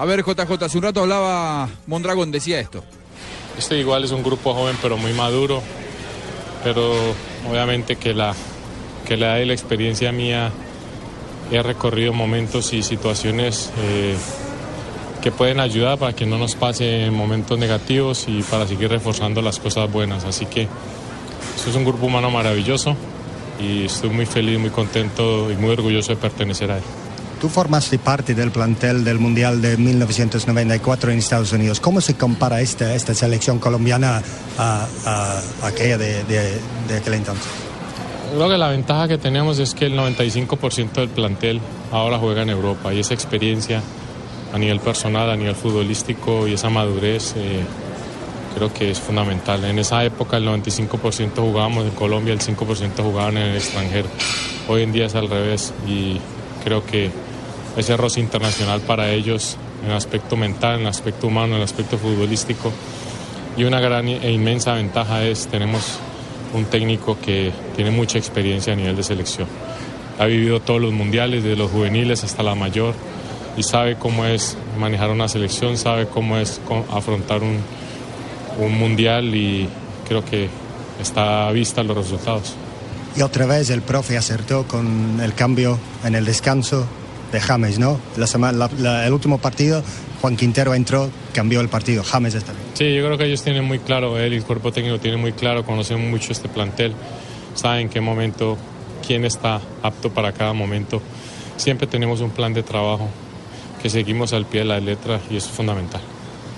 A ver, JJ, hace un rato hablaba Mondragón, decía esto. Este igual es un grupo joven pero muy maduro, pero obviamente que la, que la y la experiencia mía he recorrido momentos y situaciones eh, que pueden ayudar para que no nos pase momentos negativos y para seguir reforzando las cosas buenas. Así que esto es un grupo humano maravilloso y estoy muy feliz, muy contento y muy orgulloso de pertenecer a él. Tú formaste parte del plantel del Mundial de 1994 en Estados Unidos. ¿Cómo se compara esta, esta selección colombiana a, a- a aquella de, de, de aquel entonces? Creo que la ventaja que tenemos es que el 95% del plantel ahora juega en Europa y esa experiencia a nivel personal, a nivel futbolístico y esa madurez eh, creo que es fundamental. En esa época el 95% jugábamos en Colombia, el 5% jugaban en el extranjero. Hoy en día es al revés y creo que ese roce internacional para ellos en el aspecto mental, en el aspecto humano, en el aspecto futbolístico y una gran e inmensa ventaja es tenemos un técnico que tiene mucha experiencia a nivel de selección. Ha vivido todos los mundiales, desde los juveniles hasta la mayor, y sabe cómo es manejar una selección, sabe cómo es afrontar un, un mundial y creo que está a vista los resultados. Y otra vez el profe acertó con el cambio en el descanso de James, ¿no? La sema- la- la- el último partido, Juan Quintero entró, cambió el partido. James está bien. Sí, yo creo que ellos tienen muy claro, él y el cuerpo técnico tienen muy claro, conocen mucho este plantel, saben en qué momento, quién está apto para cada momento. Siempre tenemos un plan de trabajo que seguimos al pie de la letra y eso es fundamental.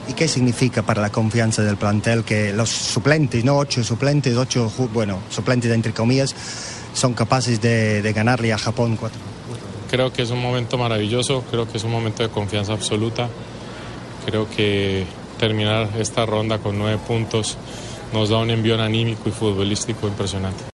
¿Y qué significa para la confianza del plantel que los suplentes, no ocho suplentes, ocho, bueno, suplentes entre comillas, son capaces de, de ganarle a Japón cuatro? Creo que es un momento maravilloso, creo que es un momento de confianza absoluta. Creo que terminar esta ronda con nueve puntos nos da un envión anímico y futbolístico impresionante.